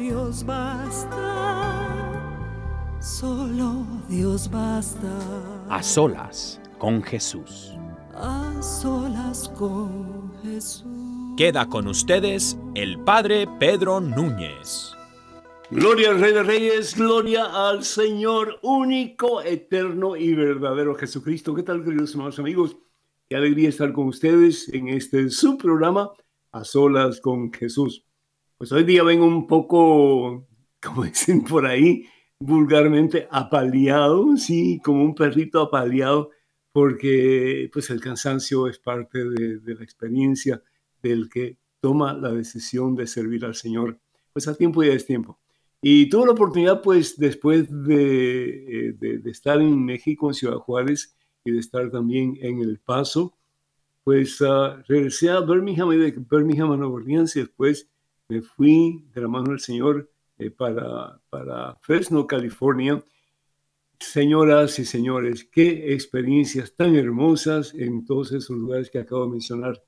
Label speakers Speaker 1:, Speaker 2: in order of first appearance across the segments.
Speaker 1: Dios basta. Solo Dios basta.
Speaker 2: A solas con Jesús.
Speaker 1: A solas con Jesús.
Speaker 2: Queda con ustedes el Padre Pedro Núñez.
Speaker 3: Gloria al Rey de Reyes, gloria al Señor único, eterno y verdadero Jesucristo. ¿Qué tal, queridos hermanos amigos? Qué alegría estar con ustedes en este su programa, A Solas con Jesús. Pues hoy día vengo un poco, como dicen por ahí, vulgarmente apaleado, sí, como un perrito apaleado, porque pues el cansancio es parte de, la experiencia del que toma la decisión de servir al Señor, pues a tiempo y a tiempo. Y tuve la oportunidad, pues, después de, eh, de, estar en México, en Ciudad Juárez, y de estar también en El Paso, pues uh, regresé a Birmingham y de Birmingham a Nueva Orleans y después me fui de la mano del Señor eh, para, para Fresno, California. Señoras y señores, qué experiencias tan hermosas en todos esos lugares que acabo de mencionar.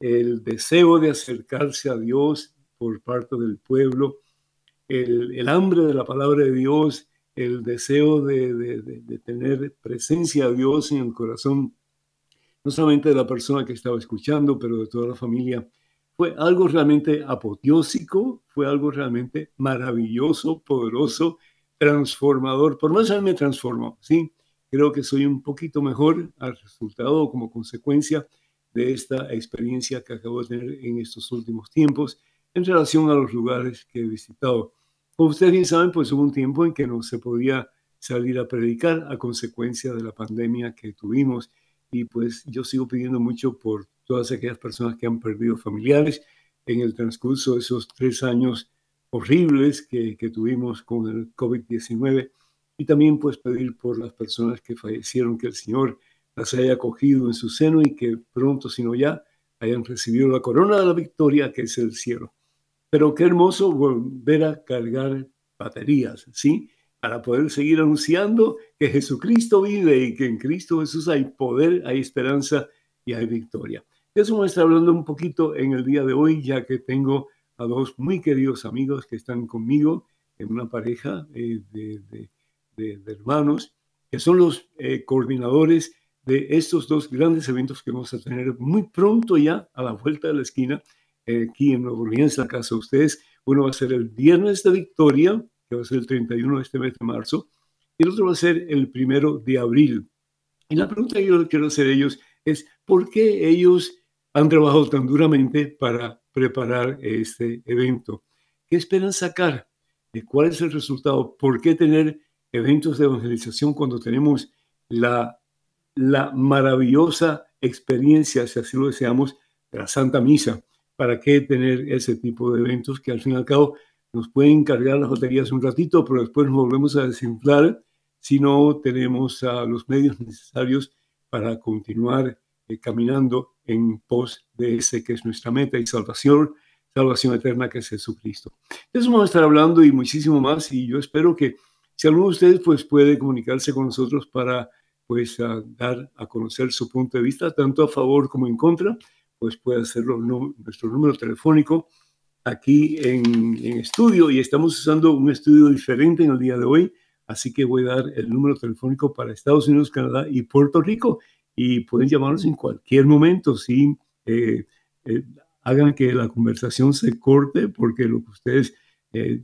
Speaker 3: El deseo de acercarse a Dios por parte del pueblo, el, el hambre de la palabra de Dios, el deseo de, de, de, tener presencia de Dios en el corazón, no solamente de la persona que estaba escuchando, pero de toda la familia fue algo realmente apoteósico, fue algo realmente maravilloso, poderoso, transformador. Por más me transformó, ¿sí? Creo que soy un poquito mejor al resultado como consecuencia de esta experiencia que acabo de tener en estos últimos tiempos en relación a los lugares que he visitado. Como ustedes bien saben, pues hubo un tiempo en que no se podía salir a predicar a consecuencia de la pandemia que tuvimos y pues yo sigo pidiendo mucho por todas aquellas personas que han perdido familiares en el transcurso de esos tres años horribles que, que tuvimos con el COVID-19 y también pues pedir por las personas que fallecieron, que el Señor las haya acogido en su seno y que pronto, si no ya, hayan recibido la corona de la victoria que es el cielo. Pero qué hermoso volver a cargar baterías, ¿sí? Para poder seguir anunciando que Jesucristo vive y que en Cristo Jesús hay poder, hay esperanza y hay victoria. De eso a estar hablando un poquito en el día de hoy, ya que tengo a dos muy queridos amigos que están conmigo en una pareja eh, de, hermanos, que son los eh, coordinadores de estos dos grandes eventos que vamos a tener muy pronto ya a la vuelta de la esquina, eh, aquí en Nuevo Orleans, la casa de ustedes. Uno va a ser el Viernes de Victoria, va a ser el 31 de este mes de marzo, y el otro va a ser el primero de abril. Y la pregunta que yo quiero hacer a ellos es, ¿por qué ellos han trabajado tan duramente para preparar este evento. ¿Qué esperan sacar? ¿De cuál es el resultado? ¿Por qué tener eventos de evangelización cuando tenemos la, la maravillosa experiencia, si así lo deseamos, de la Santa Misa? ¿Para qué tener ese tipo de eventos que al fin y al cabo nos pueden cargar las baterías un ratito, pero después nos volvemos a desinflar si no tenemos los medios necesarios para continuar eh, caminando en pos de ese que es nuestra meta y salvación, salvación eterna que es Jesucristo. De eso vamos a estar hablando y muchísimo más y yo espero que si alguno de ustedes pues puede comunicarse con nosotros para pues dar a conocer su punto de vista, tanto a favor como en contra, pues puede hacerlo nuestro número telefónico aquí en, estudio y estamos usando un estudio diferente en el día de hoy, así que voy a dar el número telefónico para Estados Unidos, Canadá y Puerto Rico y pueden llamarnos en cualquier momento, ¿sí? Eh, eh, hagan que la conversación se corte porque lo que ustedes eh,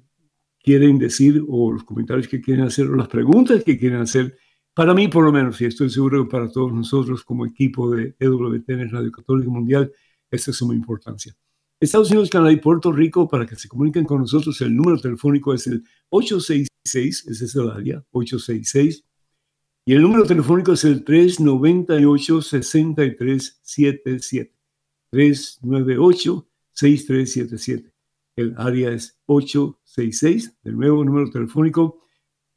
Speaker 3: quieren decir o los comentarios que quieren hacer o las preguntas que quieren hacer, para mí por lo menos, y estoy seguro que para todos nosotros como equipo de EWTN Radio Católica Mundial, esta es suma importancia. Estados Unidos, Canadá y Puerto Rico, para que se comuniquen con nosotros, el número telefónico es el 866, ese es el área, 866, y el número telefónico es el 398-6377. 398-6377. El área es 866, del nuevo número telefónico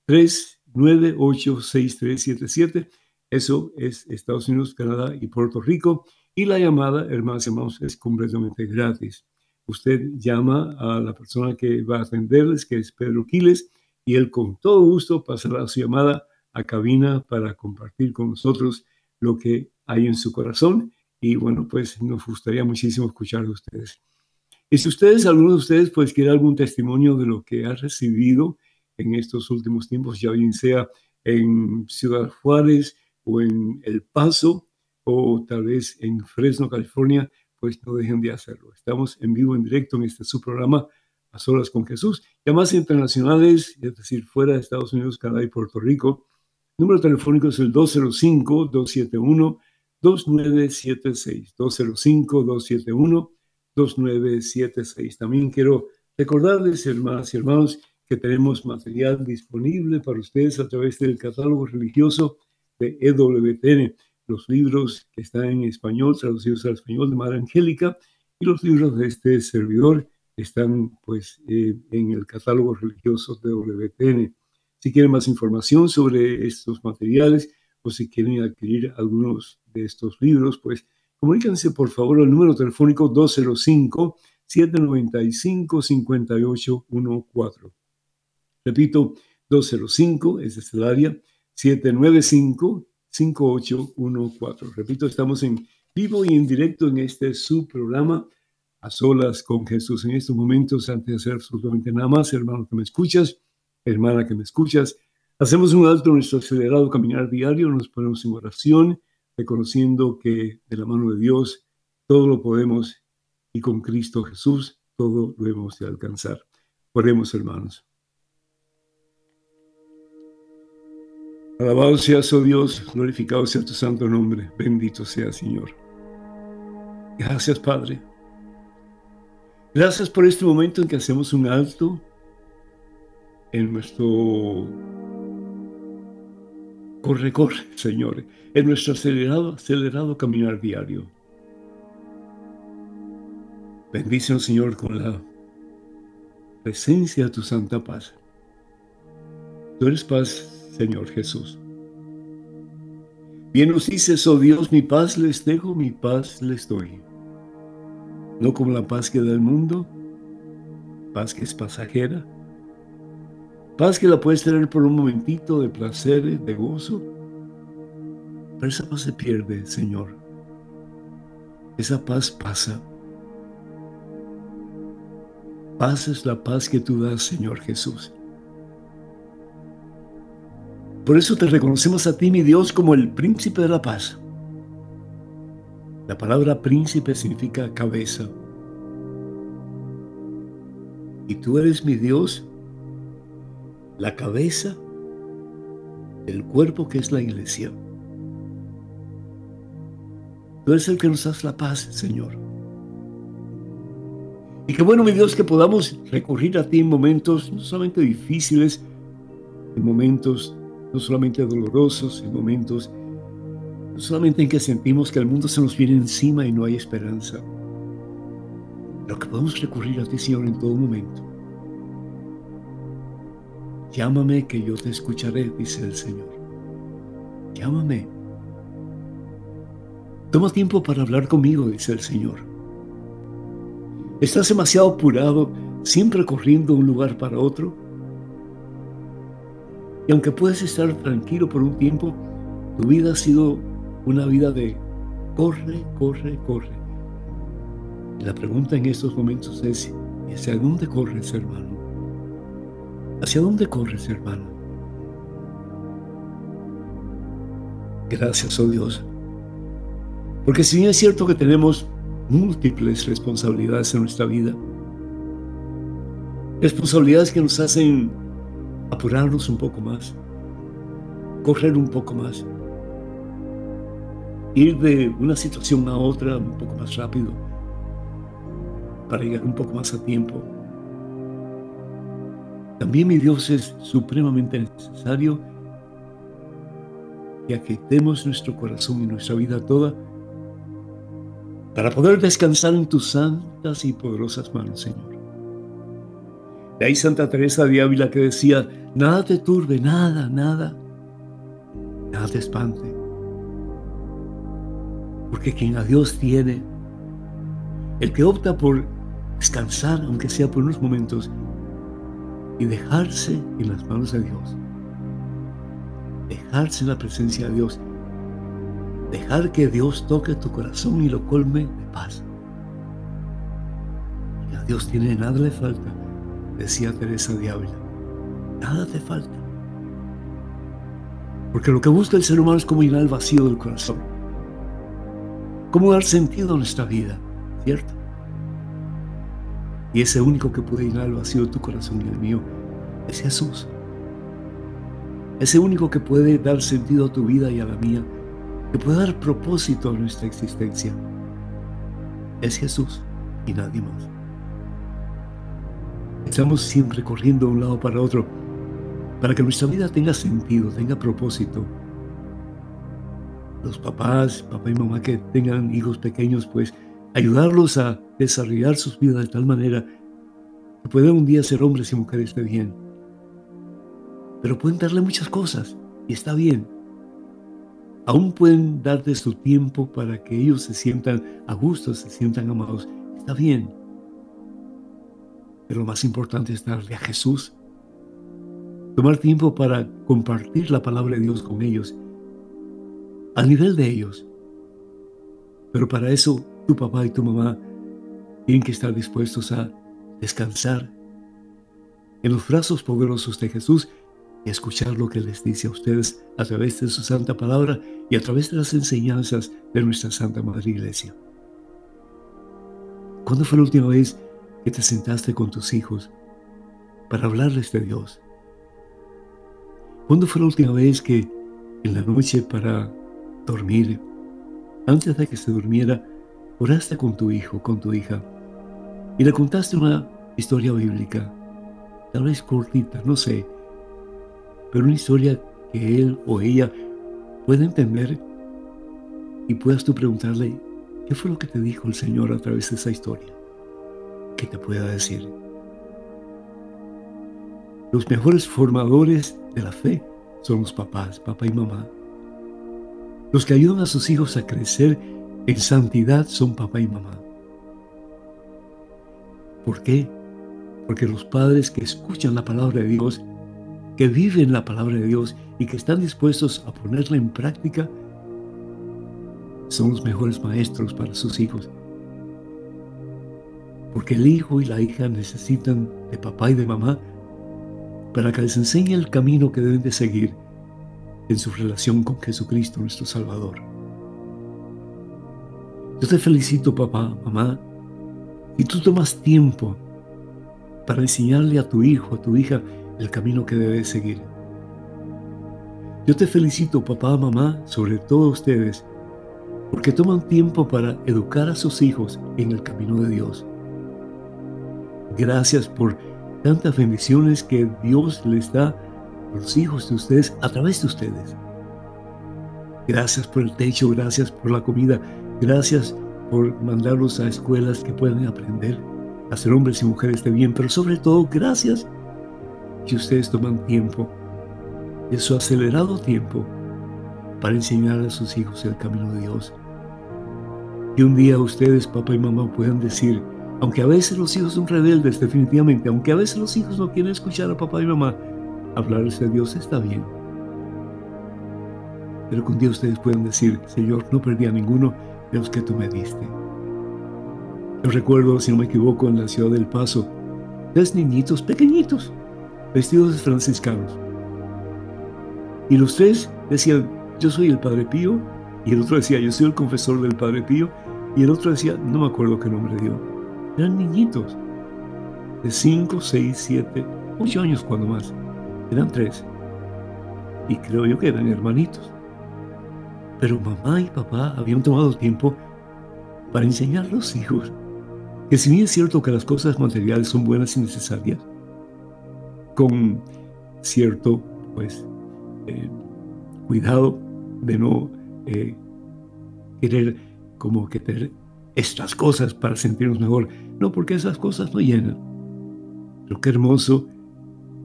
Speaker 3: 398-6377. Eso es Estados Unidos, Canadá y Puerto Rico. Y la llamada, hermanos y hermanos, es completamente gratis. Usted llama a la persona que va a atenderles, que es Pedro Quiles, y él con todo gusto pasará su llamada a cabina para compartir con nosotros lo que hay en su corazón. Y bueno, pues nos gustaría muchísimo escuchar de ustedes. Y si ustedes, algunos de ustedes, pues quieren algún testimonio de lo que ha recibido en estos últimos tiempos, ya bien sea en Ciudad Juárez o en El Paso, o tal vez en Fresno, California, pues no dejen de hacerlo. Estamos en vivo, en directo en este su programa A Solas con Jesús. Llamadas internacionales, es decir, fuera de Estados Unidos, Canadá y Puerto Rico. El número telefónico es el 205-271-2976. 205-271-2976. También quiero recordarles, hermanas y hermanos, que tenemos material disponible para ustedes a través del catálogo religioso de EWTN los libros que están en español, traducidos al español de Madre Angélica, y los libros de este servidor están pues eh, en el catálogo religioso de WTN. Si quieren más información sobre estos materiales o si quieren adquirir algunos de estos libros, pues comuníquense por favor al número telefónico 205 795 5814. Repito, 205, es el área, 795 5814. Repito, estamos en vivo y en directo en este su programa a solas con Jesús. En estos momentos, antes de hacer absolutamente nada más, hermano que me escuchas, hermana que me escuchas, hacemos un alto en nuestro acelerado caminar diario, nos ponemos en oración, reconociendo que de la mano de Dios todo lo podemos y con Cristo Jesús todo lo hemos de alcanzar. Oremos, hermanos. Alabado seas, oh Dios, glorificado sea tu santo nombre, bendito sea, Señor. Gracias, Padre. Gracias por este momento en que hacemos un alto en nuestro corre, corre, Señor, en nuestro acelerado, acelerado caminar diario. Bendícenos, Señor, con la presencia de tu santa paz. Tú eres paz Señor Jesús. Bien nos dices, oh Dios, mi paz les dejo, mi paz les doy. No como la paz que da el mundo, paz que es pasajera, paz que la puedes tener por un momentito de placer, de gozo, pero esa paz se pierde, Señor. Esa paz pasa. Paz es la paz que tú das, Señor Jesús. Por eso te reconocemos a ti, mi Dios, como el príncipe de la paz. La palabra príncipe significa cabeza. Y tú eres mi Dios, la cabeza del cuerpo que es la iglesia. Tú eres el que nos das la paz, Señor. Y qué bueno, mi Dios, que podamos recurrir a ti en momentos no solamente difíciles, en momentos no solamente dolorosos, en momentos no solamente en que sentimos que el mundo se nos viene encima y no hay esperanza, pero que podemos recurrir a ti, Señor, en todo momento. Llámame que yo te escucharé, dice el Señor. Llámame. Toma tiempo para hablar conmigo, dice el Señor. Estás demasiado apurado, siempre corriendo de un lugar para otro y aunque puedes estar tranquilo por un tiempo, tu vida ha sido una vida de corre, corre, corre. La pregunta en estos momentos es, ¿hacia dónde corres, hermano? ¿Hacia dónde corres, hermano? Gracias, oh Dios. Porque si bien es cierto que tenemos múltiples responsabilidades en nuestra vida. Responsabilidades que nos hacen apurarnos un poco más, correr un poco más, ir de una situación a otra un poco más rápido, para llegar un poco más a tiempo. También mi Dios es supremamente necesario que aquietemos nuestro corazón y nuestra vida toda para poder descansar en tus santas y poderosas manos, Señor. De ahí Santa Teresa de Ávila que decía, nada te turbe, nada, nada, nada te espante. Porque quien a Dios tiene, el que opta por descansar, aunque sea por unos momentos, y dejarse en las manos de Dios, dejarse en la presencia de Dios, dejar que Dios toque tu corazón y lo colme de paz. Y a Dios tiene nada le falta, decía Teresa de Ávila. Nada te falta. Porque lo que busca el ser humano es cómo llenar el vacío del corazón. Cómo dar sentido a nuestra vida, ¿cierto? Y ese único que puede llenar el vacío de tu corazón y el mío es Jesús. Ese único que puede dar sentido a tu vida y a la mía, que puede dar propósito a nuestra existencia, es Jesús y nadie más. Estamos siempre corriendo de un lado para otro para que nuestra vida tenga sentido, tenga propósito. Los papás, papá y mamá que tengan hijos pequeños, pues ayudarlos a desarrollar sus vidas de tal manera que puedan un día ser hombres y mujeres de bien. Pero pueden darle muchas cosas y está bien. Aún pueden darte su tiempo para que ellos se sientan a gusto, se sientan amados. Está bien. Pero lo más importante es darle a Jesús. Tomar tiempo para compartir la palabra de Dios con ellos. A nivel de ellos. Pero para eso tu papá y tu mamá tienen que estar dispuestos a descansar en los brazos poderosos de Jesús y escuchar lo que les dice a ustedes a través de su santa palabra y a través de las enseñanzas de nuestra Santa Madre Iglesia. ¿Cuándo fue la última vez que te sentaste con tus hijos para hablarles de Dios? ¿Cuándo fue la última vez que en la noche para dormir, antes de que se durmiera, oraste con tu hijo, con tu hija, y le contaste una historia bíblica, tal vez cortita, no sé, pero una historia que él o ella pueda entender y puedas tú preguntarle, ¿qué fue lo que te dijo el Señor a través de esa historia? Que te pueda decir. Los mejores formadores de la fe son los papás, papá y mamá. Los que ayudan a sus hijos a crecer en santidad son papá y mamá. ¿Por qué? Porque los padres que escuchan la palabra de Dios, que viven la palabra de Dios y que están dispuestos a ponerla en práctica, son los mejores maestros para sus hijos. Porque el hijo y la hija necesitan de papá y de mamá para que les enseñe el camino que deben de seguir en su relación con Jesucristo nuestro Salvador. Yo te felicito, papá, mamá, y tú tomas tiempo para enseñarle a tu hijo, a tu hija, el camino que debe seguir. Yo te felicito, papá, mamá, sobre todo ustedes, porque toman tiempo para educar a sus hijos en el camino de Dios. Gracias por tantas bendiciones que Dios les da a los hijos de ustedes a través de ustedes. Gracias por el techo, gracias por la comida, Gracias por mandarlos a escuelas que puedan aprender a ser hombres y mujeres de bien, pero sobre todo gracias que ustedes toman tiempo, de su acelerado tiempo, para enseñar a sus hijos el camino de Dios. Y un día ustedes, papá y mamá, puedan decir, aunque a veces los hijos son rebeldes, definitivamente, aunque a veces los hijos no quieren escuchar a papá y mamá, hablarles de Dios está bien. Pero un día ustedes puedan decir, Señor, no perdí a ninguno, los que tú me diste. Yo recuerdo, si no me equivoco, en la ciudad del Paso, tres niñitos pequeñitos, vestidos de franciscanos. Y los tres decían, yo soy el Padre Pío, y el otro decía, yo soy el confesor del Padre Pío, Y el otro decía, no me acuerdo qué nombre dio. Eran niñitos de 5, 6, 7, 8 años cuando más. Eran tres. Y creo yo que eran hermanitos. Pero mamá y papá habían tomado tiempo para enseñar a los hijos que si bien es cierto que las cosas materiales son buenas y necesarias, con cierto pues eh, cuidado de no eh, querer como que tener estas cosas para sentirnos mejor. No, porque esas cosas no llenan. Pero qué hermoso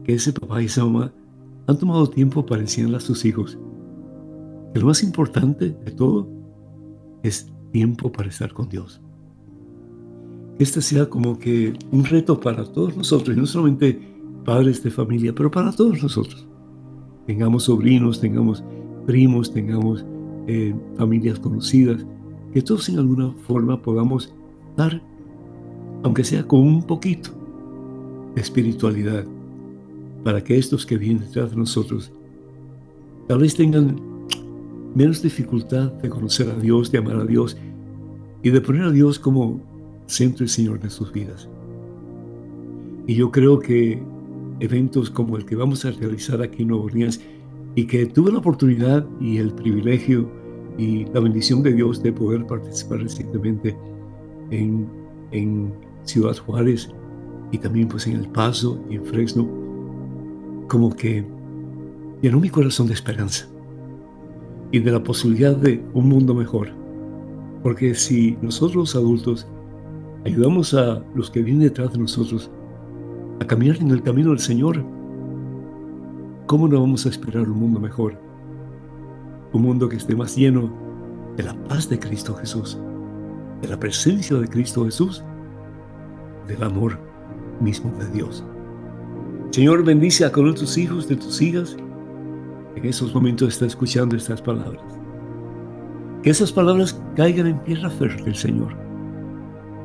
Speaker 3: que ese papá y esa mamá han tomado tiempo para enseñarle a sus hijos que lo más importante de todo es tiempo para estar con Dios. Este sea como que un reto para todos nosotros, no solamente padres de familia, pero para todos nosotros. Tengamos sobrinos, tengamos primos, tengamos eh, familias conocidas, que todos en alguna forma podamos dar, aunque sea con un poquito, de espiritualidad, para que estos que vienen detrás de nosotros tal vez tengan menos dificultad de conocer a Dios, de amar a Dios y de poner a Dios como centro y Señor de sus vidas. Y yo creo que eventos como el que vamos a realizar aquí en Nueva Orleans y que tuve la oportunidad y el privilegio y la bendición de Dios de poder participar recientemente en, en Ciudad Juárez y también pues en El Paso y en Fresno, como que llenó mi corazón de esperanza y de la posibilidad de un mundo mejor. Porque si nosotros los adultos ayudamos a los que vienen detrás de nosotros a caminar en el camino del Señor, ¿cómo no vamos a esperar un mundo mejor? Un mundo que esté más lleno de la paz de Cristo Jesús, de la presencia de Cristo Jesús, del amor mismo de Dios. Señor, bendice a con tus hijos, de tus hijas, en esos momentos está escuchando estas palabras. Que esas palabras caigan en tierra fértil, Señor,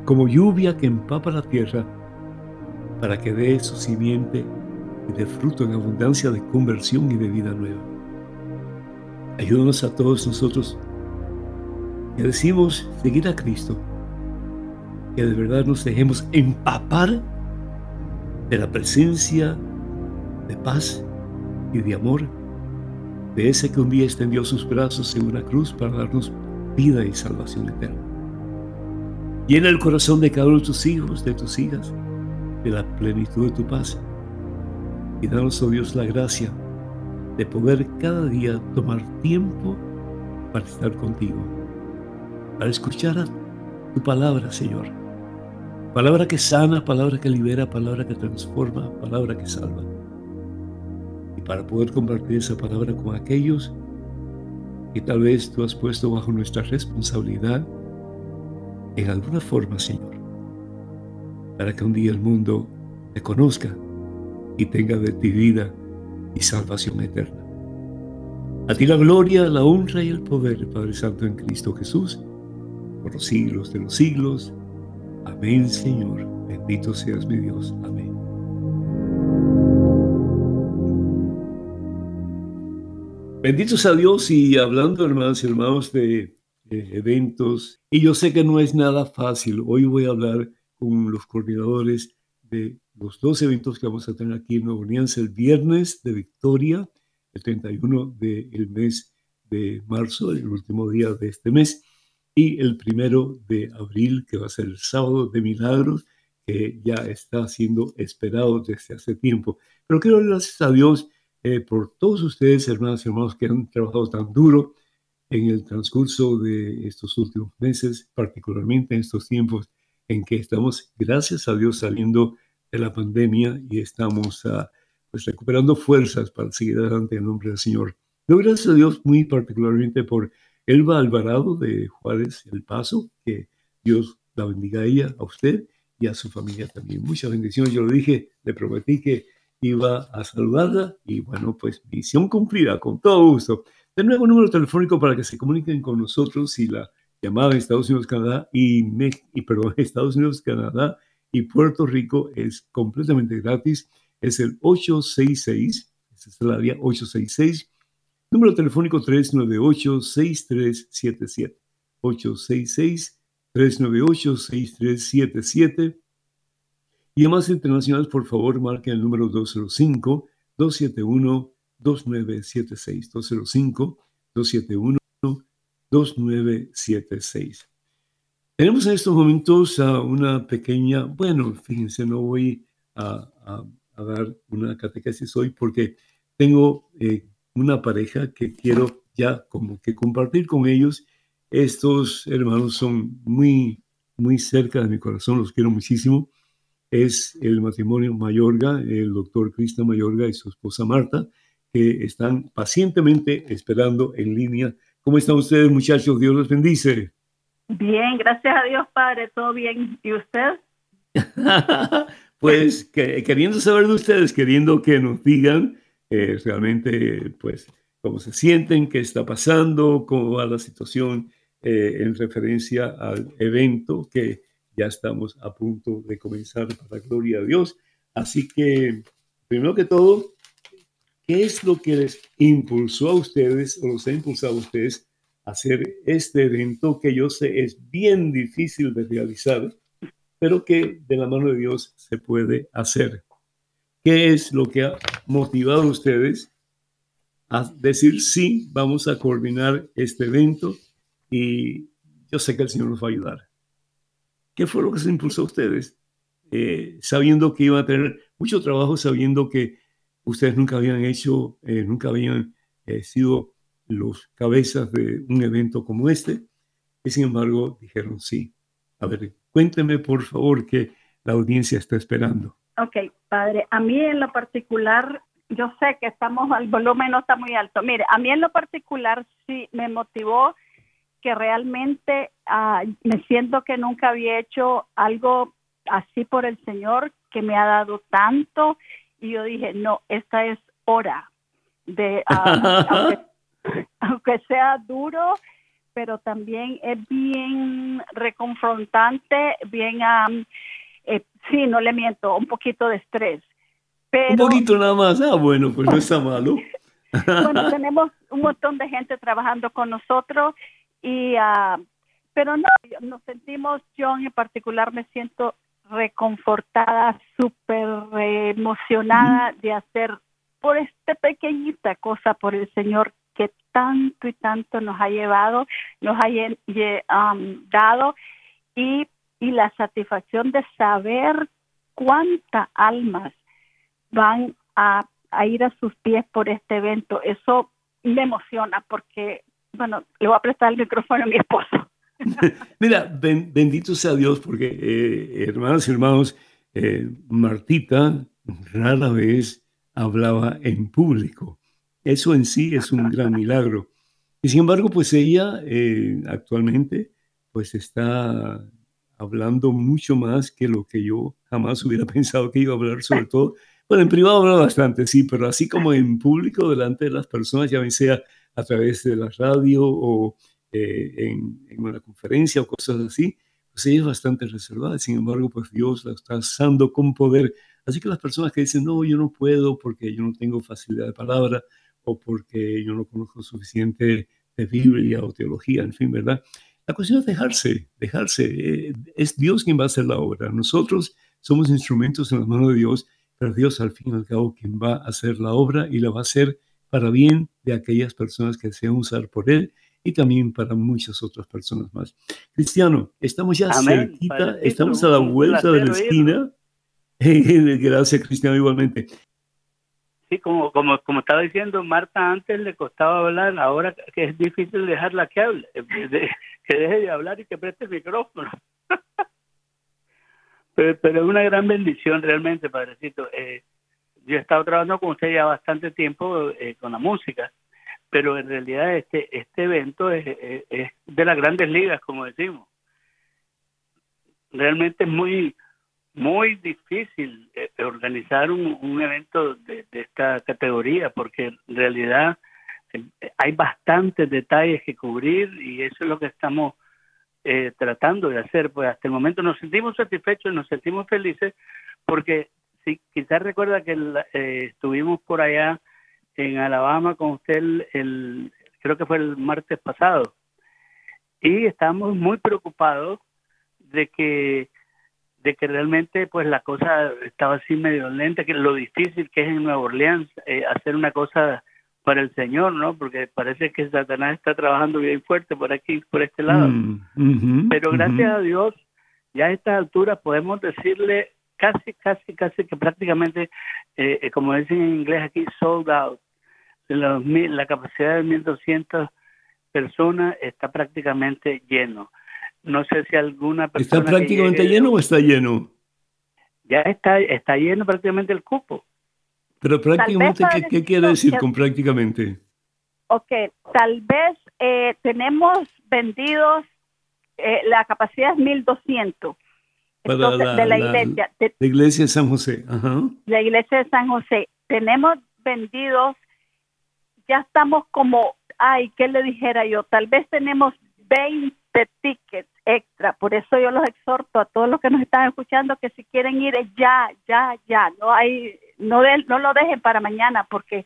Speaker 3: como lluvia que empapa la tierra para que dé su simiente y dé fruto en abundancia de conversión y de vida nueva. Ayúdanos a todos nosotros que decimos seguir a Cristo, que de verdad nos dejemos empapar de la presencia de paz y de amor de ese que un día extendió sus brazos en una cruz para darnos vida y salvación eterna. Llena el corazón de cada uno de tus hijos, de tus hijas, de la plenitud de tu paz. Y danos, oh Dios, la gracia de poder cada día tomar tiempo para estar contigo, para escuchar tu palabra, Señor. Palabra que sana, palabra que libera, palabra que transforma, palabra que salva para poder compartir esa palabra con aquellos que tal vez tú has puesto bajo nuestra responsabilidad en alguna forma, Señor, para que un día el mundo te conozca y tenga de ti vida y salvación eterna. A ti la gloria, la honra y el poder, Padre Santo, en Cristo Jesús, por los siglos de los siglos. Amén, Señor. Bendito seas mi Dios. Amén. Benditos a Dios y hablando, hermanos y hermanos, de, eventos. Y yo sé que no es nada fácil. Hoy voy a hablar con los coordinadores de los dos eventos que vamos a tener aquí en Nueva Orleans. El viernes de Victoria, el 31 del mes de marzo, el último día de este mes. Y el primero de abril, que va a ser el sábado de milagros, que ya está siendo esperado desde hace tiempo. Pero quiero dar gracias a Dios eh, por todos ustedes, hermanas y hermanos, que han trabajado tan duro en el transcurso de estos últimos meses, particularmente en estos tiempos en que estamos, gracias a Dios, saliendo de la pandemia y estamos ah, pues, recuperando fuerzas para seguir adelante en nombre del Señor. Doy gracias a Dios muy particularmente por Elba Alvarado de Juárez El Paso, que Dios la bendiga a ella, a usted y a su familia también. Muchas bendiciones. Yo lo dije, le prometí que iba a saludarla y bueno, pues misión cumplida, con todo gusto. De nuevo, número telefónico para que se comuniquen con nosotros y la llamada de Estados Unidos, Canadá y, y perdón, Estados Unidos, Canadá y Puerto Rico es completamente gratis. Es el 866, ese es el área 866, número telefónico 398-6377. 398-6377. Y además internacionales, por favor, marquen el número 205-271-2976. 205-271-2976. Tenemos en estos momentos a una pequeña, bueno, fíjense, no voy a, dar una catequesis hoy porque tengo eh, una pareja que quiero ya como que compartir con ellos. Estos hermanos son muy, muy cerca de mi corazón, los quiero muchísimo. Es el matrimonio Mayorga, el doctor Cristian Mayorga y su esposa Marta, que están pacientemente esperando en línea. ¿Cómo están ustedes, muchachos? Dios los bendice.
Speaker 4: Bien, gracias a Dios, Padre, todo bien. ¿Y usted?
Speaker 3: pues queriendo saber de ustedes, queriendo que nos digan eh, realmente, pues, cómo se sienten, qué está pasando, cómo va la situación eh, en referencia al evento que ya estamos a punto de comenzar para gloria a Dios. Así que, primero que todo, ¿qué es lo que les impulsó a ustedes o los ha impulsado a ustedes hacer este evento que yo sé es bien difícil de realizar, pero que de la mano de Dios se puede hacer? ¿Qué es lo que ha motivado a ustedes a decir sí, vamos a coordinar este evento y yo sé que el Señor nos va a ayudar. ¿Qué fue lo que se impulsó a ustedes? Eh, sabiendo que iban a tener mucho trabajo, sabiendo que ustedes nunca habían hecho, eh, nunca habían eh, sido los cabezas de un evento como este, y sin embargo dijeron sí. A ver, cuénteme por favor que la audiencia está esperando.
Speaker 4: Ok, padre, a mí en lo particular yo sé que estamos, el volumen no está muy alto. Mire, a mí en lo particular sí me motivó que realmente ah, me siento que nunca había hecho algo así por el Señor, que me ha dado tanto. Y yo dije, no, esta es hora de, ah, aunque, sea duro, pero también es bien reconfrontante, bien, eh, sí, no le miento, un poquito de estrés
Speaker 3: un poquito nada más. Ah, bueno, pues no está malo.
Speaker 4: bueno, tenemos un montón de gente trabajando con nosotros y, uh, pero no, nos sentimos, yo en particular me siento reconfortada, súper emocionada de hacer por esta pequeñita cosa por el Señor que tanto y tanto nos ha llevado, nos ha um, dado y, y la satisfacción de saber cuántas almas van a, ir a sus pies por este evento. Eso me emociona porque, bueno, le voy a prestar el micrófono a mi esposo.
Speaker 3: Mira, bendito sea Dios porque, eh, hermanas y hermanos, eh, Martita rara vez hablaba en público. Eso en sí es un gran milagro. Y sin embargo, pues ella eh, actualmente pues está hablando mucho más que lo que yo jamás hubiera pensado que iba a hablar, sobre todo bueno, en privado hablo bastante, sí, pero así como en público, delante de las personas, ya sea a través de la radio o eh, en, una conferencia o cosas así, pues ella es bastante reservada. Sin embargo, pues Dios la está usando con poder. Así que las personas que dicen, no, yo no puedo porque yo no tengo facilidad de palabra o porque yo no conozco suficiente de Biblia o teología, en fin, ¿verdad? La cuestión es dejarse, dejarse. Eh, es Dios quien va a hacer la obra. Nosotros somos instrumentos en la mano de Dios pero Dios al fin y al cabo quien va a hacer la obra y la va a hacer para bien de aquellas personas que desean usar por Él y también para muchas otras personas más. Cristiano, estamos ya cerquita, estamos a la vuelta de la esquina. Gracias, Cristiano, igualmente.
Speaker 5: Sí, como, como, como estaba diciendo Marta, antes le costaba hablar, ahora que es difícil dejarla que hable, que deje de hablar y que preste el micrófono. Pero, es una gran bendición realmente, Padrecito. Eh, yo he estado trabajando con usted ya bastante tiempo eh, con la música, pero en realidad este, este evento es, de las grandes ligas, como decimos. Realmente es muy, muy difícil eh, organizar un, evento de, esta categoría, porque en realidad hay bastantes detalles que cubrir y eso es lo que estamos eh, tratando de hacer, pues hasta el momento nos sentimos satisfechos, nos sentimos felices, porque si quizás recuerda que eh, estuvimos por allá en Alabama con usted el, creo que fue el martes pasado, y estábamos muy preocupados de que de que realmente pues la cosa estaba así medio lenta, que lo difícil que es en Nueva Orleans eh, hacer una cosa para el Señor, ¿no? Porque parece que Satanás está trabajando bien fuerte por aquí, por este lado.
Speaker 3: Mm,
Speaker 5: Pero gracias a Dios, ya a esta altura podemos decirle casi, casi, casi que prácticamente, eh, eh, como dicen en inglés aquí, sold out. la capacidad de 1.200 personas está prácticamente lleno. No sé si alguna persona...
Speaker 3: ¿Está prácticamente lleno o está lleno?
Speaker 5: Ya está, está lleno prácticamente el cupo.
Speaker 3: Pero prácticamente, ¿qué, quiere decir con prácticamente?
Speaker 4: Ok, tal vez eh, tenemos vendidos, eh, la capacidad es 1200 Entonces, de la, iglesia.
Speaker 3: De, la iglesia de San José. Ajá.
Speaker 4: La iglesia de San José. Tenemos vendidos, ya estamos como, ay, ¿qué le dijera yo? Tal vez tenemos 20 tickets extra. Por eso yo los exhorto a todos los que nos están escuchando que si quieren ir ya, ya, ya. No hay, no, no lo dejen para mañana porque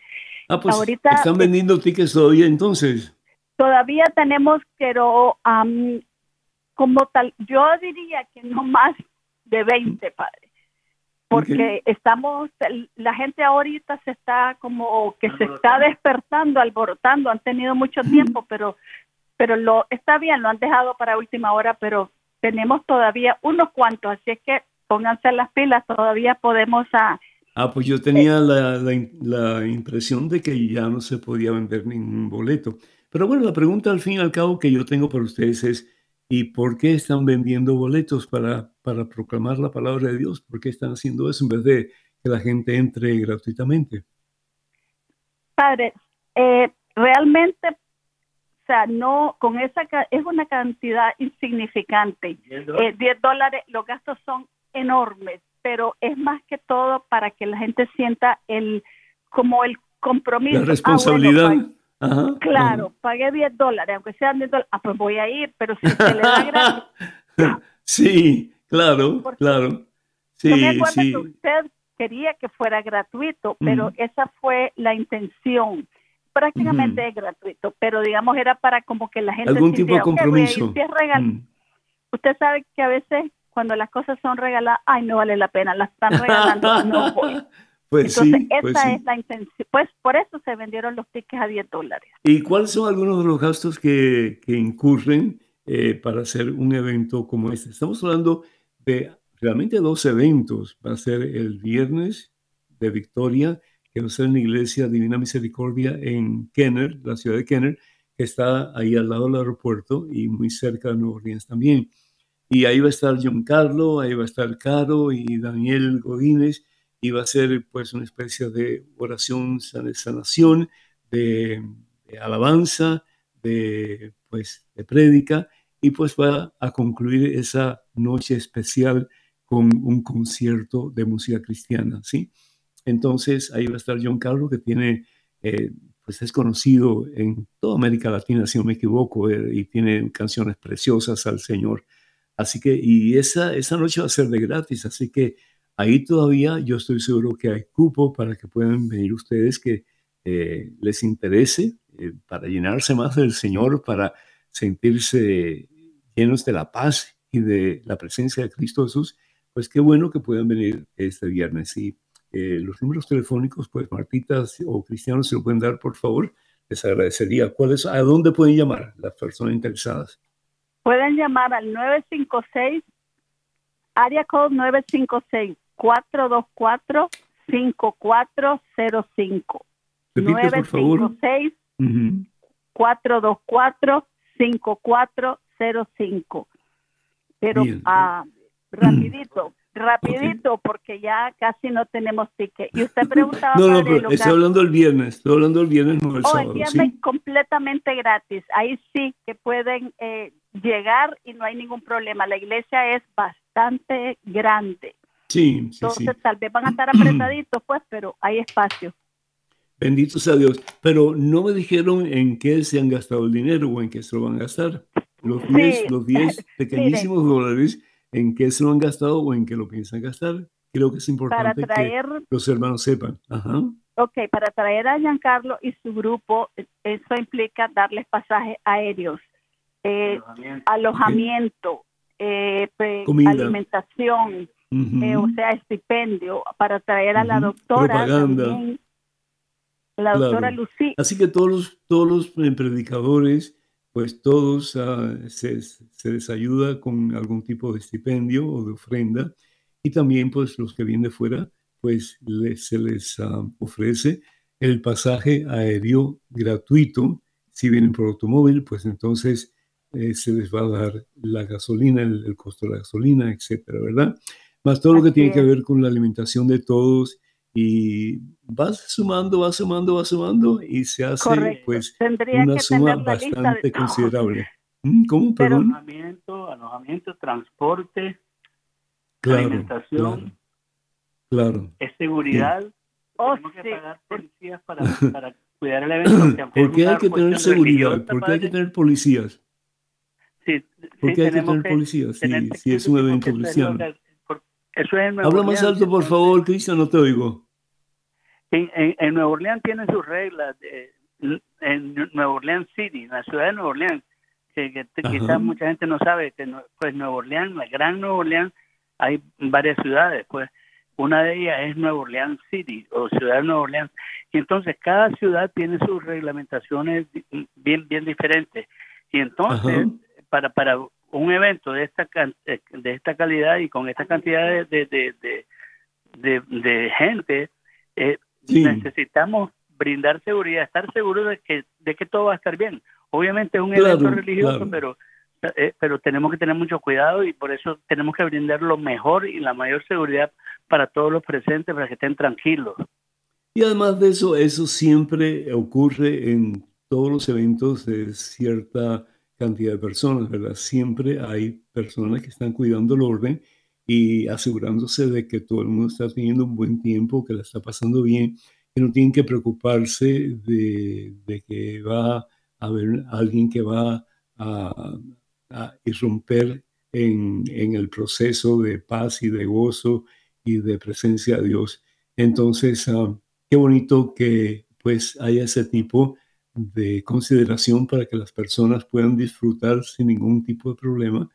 Speaker 3: ah, pues, ahorita están vendiendo tickets todavía entonces.
Speaker 4: Todavía tenemos, pero como tal, yo diría que no más de 20, padre. Porque estamos, la gente ahorita se está como que se está despertando, alborotando, han tenido mucho tiempo, pero pero lo está bien, lo han dejado para última hora, pero tenemos todavía unos cuantos, así es que pónganse las pilas, todavía podemos a...
Speaker 3: Ah, pues yo tenía la, la, impresión de que ya no se podía vender ningún boleto. Pero bueno, la pregunta al fin y al cabo que yo tengo para ustedes es, ¿y por qué están vendiendo boletos para, para proclamar la palabra de Dios? ¿Por qué están haciendo eso en vez de que la gente entre gratuitamente?
Speaker 4: Padre, eh, realmente sea, no, con esa, es una cantidad insignificante. 10 eh, dólares, los gastos son enormes, pero es más que todo para que la gente sienta el, como el compromiso.
Speaker 3: La ah, responsabilidad.
Speaker 4: claro, pagué 10 dólares, aunque sean 10 dólares, ah, pues voy a ir, pero si se le da gratis.
Speaker 3: sí, claro, claro. Sí,
Speaker 4: me acuerdo que usted quería que fuera gratuito, pero esa fue la intención prácticamente es gratuito, pero digamos era para como que la gente
Speaker 3: algún tipo de compromiso.
Speaker 4: Usted sabe que a veces cuando las cosas son regaladas, ay, no vale la pena, las están regalando, no voy.
Speaker 3: Pues
Speaker 4: Entonces,
Speaker 3: pues
Speaker 4: esa es la intención. Pues por eso se vendieron los tickets a 10 dólares.
Speaker 3: ¿Y cuáles son algunos de los gastos que, que incurren eh, para hacer un evento como este? Estamos hablando de realmente dos eventos. Va a ser el viernes de Victoria que a ser en la iglesia Divina Misericordia en Kenner, la ciudad de Kenner, que está ahí al lado del aeropuerto y muy cerca de Nueva Orleans también. Y ahí va a estar John Carlo, ahí va a estar Caro y Daniel Godínez, y va a ser pues una especie de oración, de sanación, de, alabanza, de pues de prédica, y pues va a concluir esa noche especial con un concierto de música cristiana, ¿sí? Entonces ahí va a estar John Carlos, que tiene, eh, pues es conocido en toda América Latina, si no me equivoco, eh, y tiene canciones preciosas al Señor. Así que, y esa, esa noche va a ser de gratis, así que ahí todavía yo estoy seguro que hay cupo para que puedan venir ustedes que eh, les interese, para llenarse más del Señor, para sentirse llenos de la paz y de la presencia de Cristo Jesús, pues qué bueno que puedan venir este viernes. Y eh, los números telefónicos, pues Martitas o Cristiano, se lo pueden dar, por favor. Les agradecería. ¿Cuáles, ¿A dónde pueden llamar las personas interesadas?
Speaker 4: Pueden llamar al 956, área code 956 424 5405.
Speaker 3: Repite, por favor.
Speaker 4: 956 424 5405. Pero ah, rapidito, rapidito porque ya casi no tenemos ticket. Y usted preguntaba...
Speaker 3: no, no, pero estoy hablando el viernes, estoy hablando el viernes, no el oh, sábado.
Speaker 4: el viernes completamente gratis. Ahí sí que pueden eh, llegar y no hay ningún problema. La iglesia es bastante grande.
Speaker 3: Sí, sí,
Speaker 4: Entonces tal vez van a estar apretaditos, pues, pero hay espacio.
Speaker 3: Bendito sea Dios. Pero no me dijeron en qué se han gastado el dinero o en qué se lo van a gastar. Los 10 los diez pequeñísimos dólares en qué se lo han gastado o en qué lo piensan gastar. Creo que es importante que los hermanos sepan. Ajá.
Speaker 4: Ok, para traer a Giancarlo y su grupo, eso implica darles pasajes aéreos, eh, alojamiento, eh, alimentación, eh, o sea, estipendio para traer a la doctora. También, la doctora Lucía.
Speaker 3: Así que todos los, todos los predicadores, pues todos se, se, les ayuda con algún tipo de estipendio o de ofrenda. Y también pues los que vienen de fuera, pues se les ah, ofrece el pasaje aéreo gratuito. Si vienen por automóvil, pues entonces eh, se les va a dar la gasolina, el, costo de la gasolina, etcétera, ¿verdad? Más todo lo que tiene que ver con la alimentación de todos y vas sumando, vas sumando, vas sumando y se hace pues una suma bastante considerable. ¿Mm? ¿Cómo? Perdón.
Speaker 5: Alojamiento, alojamiento, transporte, alimentación.
Speaker 3: Claro.
Speaker 5: Es seguridad. Oh, Tenemos que pagar policías para, para cuidar el evento.
Speaker 3: ¿Por qué hay que tener seguridad? ¿Por qué hay que tener policías?
Speaker 5: Sí,
Speaker 3: ¿Por qué hay que tener policías si, es un evento cristiano? Habla más alto, por favor, Cristian, no te oigo.
Speaker 5: En, en, Nueva Orleans tienen sus reglas. en Nueva Orleans City, en la ciudad de Nueva Orleans, que, quizás mucha gente no sabe que pues Nueva Orleans, la gran Nueva Orleans, hay varias ciudades, pues una de ellas es Nueva Orleans City o ciudad de Nueva Orleans. Y entonces cada ciudad tiene sus reglamentaciones bien, bien diferentes. Y entonces, para, para un evento de esta, eh, de esta calidad y con esta cantidad de, de, de, de, gente, eh, necesitamos brindar seguridad, estar seguros de que, de que todo va a estar bien. Obviamente es un evento religioso, pero eh, pero tenemos que tener mucho cuidado y por eso tenemos que brindar lo mejor y la mayor seguridad para todos los presentes, para que estén tranquilos.
Speaker 3: Y además de eso, eso siempre ocurre en todos los eventos de cierta cantidad de personas, ¿verdad? Siempre hay personas que están cuidando el orden y asegurándose de que todo el mundo está teniendo un buen tiempo, que la está pasando bien, que no tienen que preocuparse de, de que va a haber alguien que va a, a irromper en, en, el proceso de paz y de gozo y de presencia de Dios. Entonces, ah, qué bonito que pues haya ese tipo de consideración para que las personas puedan disfrutar sin ningún tipo de problema,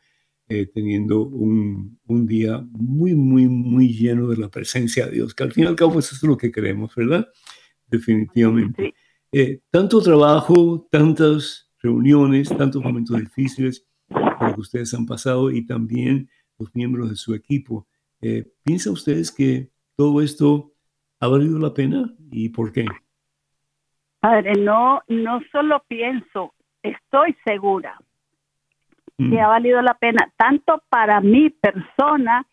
Speaker 3: eh, teniendo un, un, día muy, muy, muy lleno de la presencia de Dios, que al fin y al cabo eso es lo que queremos, ¿verdad? Definitivamente. Eh, tanto trabajo, tantas reuniones, tantos momentos difíciles por que ustedes han pasado y también los miembros de su equipo. Eh, ¿Piensa ustedes que todo esto ha valido la pena y por qué?
Speaker 4: Padre, no, no solo pienso, estoy segura que mm. ha valido la pena, tanto para mi persona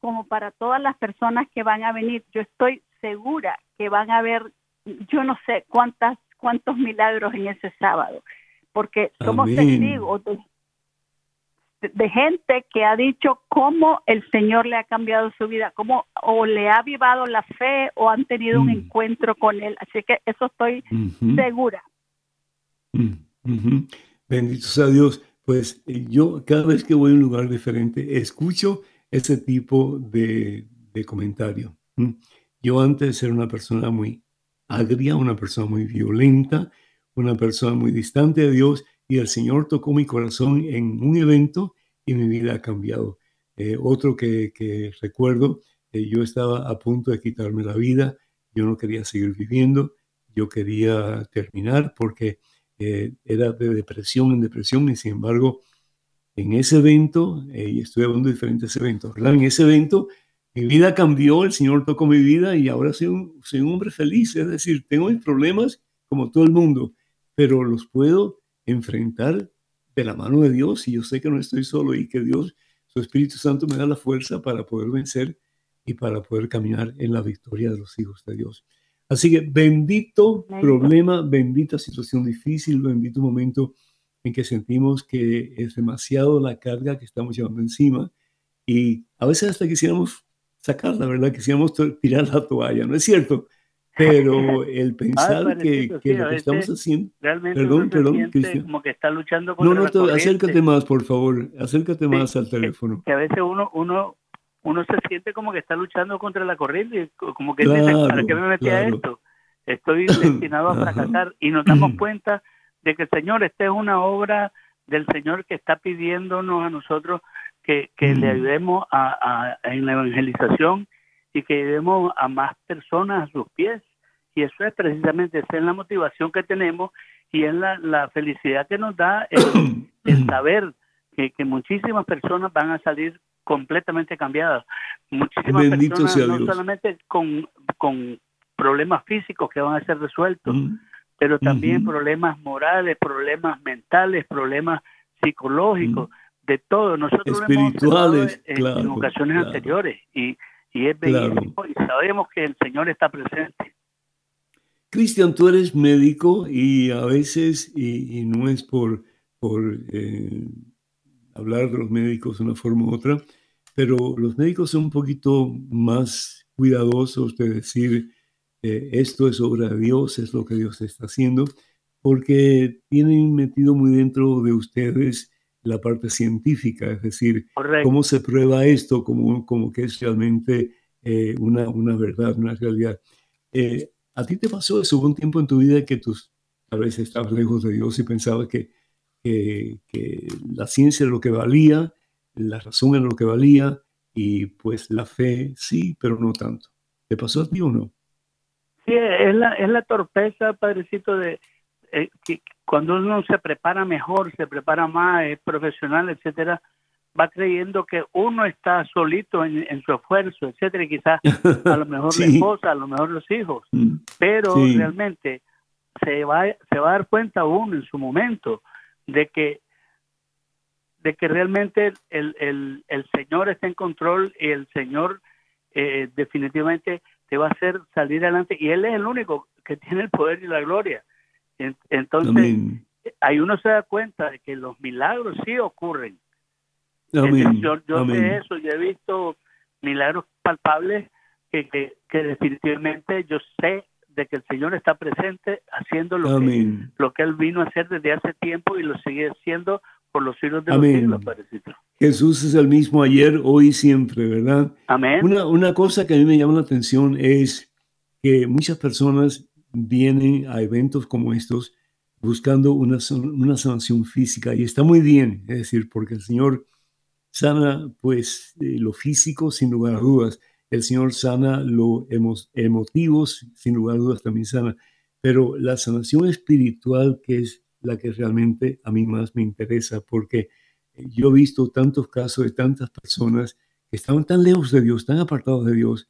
Speaker 4: como para todas las personas que van a venir. Yo estoy segura que van a haber, yo no sé cuántas, cuántos milagros en ese sábado, porque somos testigos de, gente que ha dicho cómo el Señor le ha cambiado su vida, cómo o le ha avivado la fe o han tenido un mm. encuentro con Él. Así que eso estoy segura.
Speaker 3: Mm, Bendito sea Dios. Pues eh, yo cada vez que voy a un lugar diferente escucho ese tipo de, comentario. Yo antes era una persona muy agria, una persona muy violenta, una persona muy distante de Dios y el Señor tocó mi corazón en un evento y mi vida ha cambiado. Eh, otro que, recuerdo, eh, yo estaba a punto de quitarme la vida, yo no quería seguir viviendo, yo quería terminar porque eh, era de depresión en depresión y sin embargo en ese evento, y estoy hablando de diferentes eventos, ¿verdad? En ese evento mi vida cambió, el Señor tocó mi vida y ahora soy un, soy un hombre feliz, es decir, tengo mis problemas como todo el mundo, pero los puedo enfrentar de la mano de Dios y yo sé que no estoy solo y que Dios, su Espíritu Santo me da la fuerza para poder vencer y para poder caminar en la victoria de los hijos de Dios. Así que bendito problema, bendita situación difícil, bendito momento en que sentimos que es demasiado la carga que estamos llevando encima y a veces hasta quisiéramos sacarla, ¿verdad? Quisiéramos tirar la toalla, ¿no es cierto? Pero el pensar que, lo que estamos haciendo.
Speaker 5: perdón, perdón, Como que está luchando contra
Speaker 3: No, no, acércate más, por favor. Acércate más al teléfono.
Speaker 5: Que, a veces uno, uno, uno se siente como que está luchando contra la corriente. Como que dice, ¿para qué me metí a esto? Estoy destinado a fracasar. Y nos damos cuenta de que, Señor, esta es una obra del Señor que está pidiéndonos a nosotros que, que le ayudemos a, en la evangelización y que ayudemos a más personas a sus pies. Y eso es precisamente, esa es la motivación que tenemos y es la, la felicidad que nos da el, saber que, que, muchísimas personas van a salir completamente cambiadas. Muchísimas personas no solamente con, con problemas físicos que van a ser resueltos, pero también problemas morales, problemas mentales, problemas psicológicos, de todo. Nosotros
Speaker 3: espirituales,
Speaker 5: lo en, ocasiones anteriores y, y es bellísimo y sabemos que el Señor está presente.
Speaker 3: Cristian, tú eres médico y a veces, y, no es por, por eh, hablar de los médicos de una forma u otra, pero los médicos son un poquito más cuidadosos de decir eh, esto es obra de Dios, es lo que Dios está haciendo, porque tienen metido muy dentro de ustedes la parte científica, es decir, cómo se prueba esto como, como que es realmente eh, una, una verdad, una realidad. Eh, ¿A ti te pasó eso? un tiempo en tu vida que tú a veces estabas lejos de Dios y pensabas que, que, la ciencia era lo que valía, la razón era lo que valía y pues la fe sí, pero no tanto. ¿Te pasó a ti o no?
Speaker 5: Sí, es la, es la torpeza, padrecito, de eh, que cuando uno se prepara mejor, se prepara más, es profesional, etcétera, va creyendo que uno está solito en, su esfuerzo, etcétera, y quizás a lo mejor la esposa, a lo mejor los hijos, mm. pero realmente se va, se va a dar cuenta uno en su momento de que de que realmente el, el, el Señor está en control y el Señor eh, definitivamente te va a hacer salir adelante y Él es el único que tiene el poder y la gloria. Entonces, ahí uno se da cuenta de que los milagros sí ocurren, yo, sé eso, yo he visto milagros palpables que, que, definitivamente yo sé de que el Señor está presente haciendo lo que, lo que Él vino a hacer desde hace tiempo y lo sigue haciendo por los siglos de los siglos,
Speaker 3: Jesús es el mismo ayer, hoy y siempre, ¿verdad?
Speaker 5: Amén.
Speaker 3: Una, una cosa que a mí me llama la atención es que muchas personas vienen a eventos como estos buscando una, una sanación física y está muy bien, es decir, porque el Señor sana pues eh, lo físico sin lugar a dudas, el Señor sana lo emotivo sin lugar a dudas también sana, pero la sanación espiritual que es la que realmente a mí más me interesa porque yo he visto tantos casos de tantas personas que estaban tan lejos de Dios, tan apartados de Dios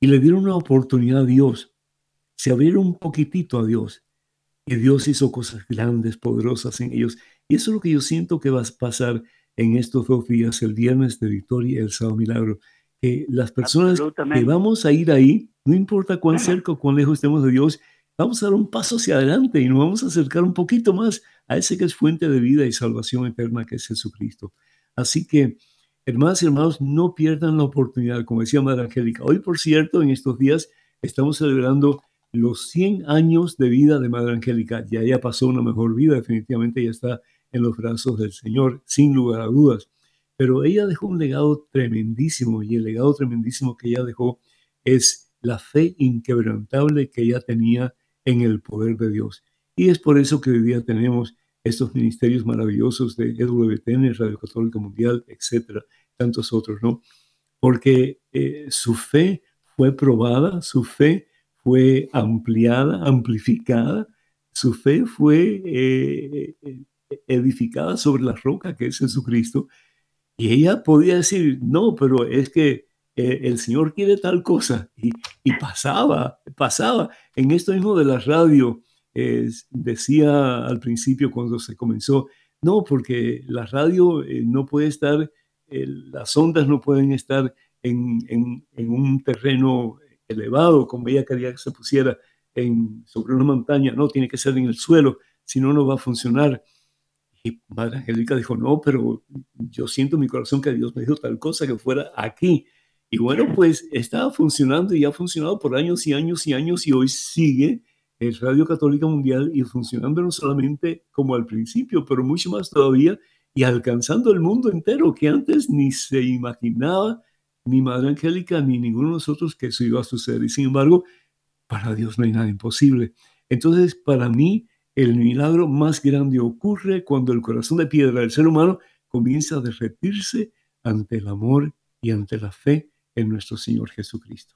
Speaker 3: y le dieron una oportunidad a Dios, se abrieron un poquitito a Dios y Dios hizo cosas grandes, poderosas en ellos. Y eso es lo que yo siento que va a pasar en estos dos días, el viernes de victoria y el sábado milagro, las personas que vamos a ir ahí, no importa cuán cerca o cuán lejos estemos de Dios, vamos a dar un paso hacia adelante y nos vamos a acercar un poquito más a ese que es fuente de vida y salvación eterna, que es Jesucristo. Así que, hermanas y hermanos, no pierdan la oportunidad, como decía Madre Angélica. Hoy, por cierto, en estos días estamos celebrando los 100 años de vida de Madre Angélica. Ya ella pasó una mejor vida, definitivamente ya está en los brazos del Señor, sin lugar a dudas. Pero ella dejó un legado tremendísimo y el legado tremendísimo que ella dejó es la fe inquebrantable que ella tenía en el poder de Dios. Y es por eso que hoy día tenemos estos ministerios maravillosos de EWTN, Radio Católica Mundial, etcétera, tantos otros, ¿no? Porque eh, su fe fue probada, su fe fue ampliada, amplificada, su fe fue eh, eh, edificada sobre la roca que es Jesucristo. Y ella podía decir, no, pero es que eh, el Señor quiere tal cosa. Y, pasaba, pasaba. En esto mismo de la radio, decía al principio cuando se comenzó, no, porque la radio eh, no puede estar, las ondas no pueden estar en, en, un terreno elevado, como ella quería que se pusiera en, sobre una montaña, no, tiene que ser en el suelo, si no, no va a funcionar. Y Madre Angélica dijo, no, pero yo siento en mi corazón que Dios me dijo tal cosa que fuera aquí. Y bueno, pues estaba funcionando y ha funcionado por años y años y años y hoy sigue el Radio Católica Mundial y funcionando no solamente como al principio, pero mucho más todavía y alcanzando el mundo entero que antes ni se imaginaba ni Madre Angélica ni ninguno de nosotros que eso iba a suceder. Y sin embargo, para Dios no hay nada imposible. Entonces, para mí, el milagro más grande ocurre cuando el corazón de piedra del ser humano comienza a derretirse ante el amor y ante la fe en nuestro Señor Jesucristo.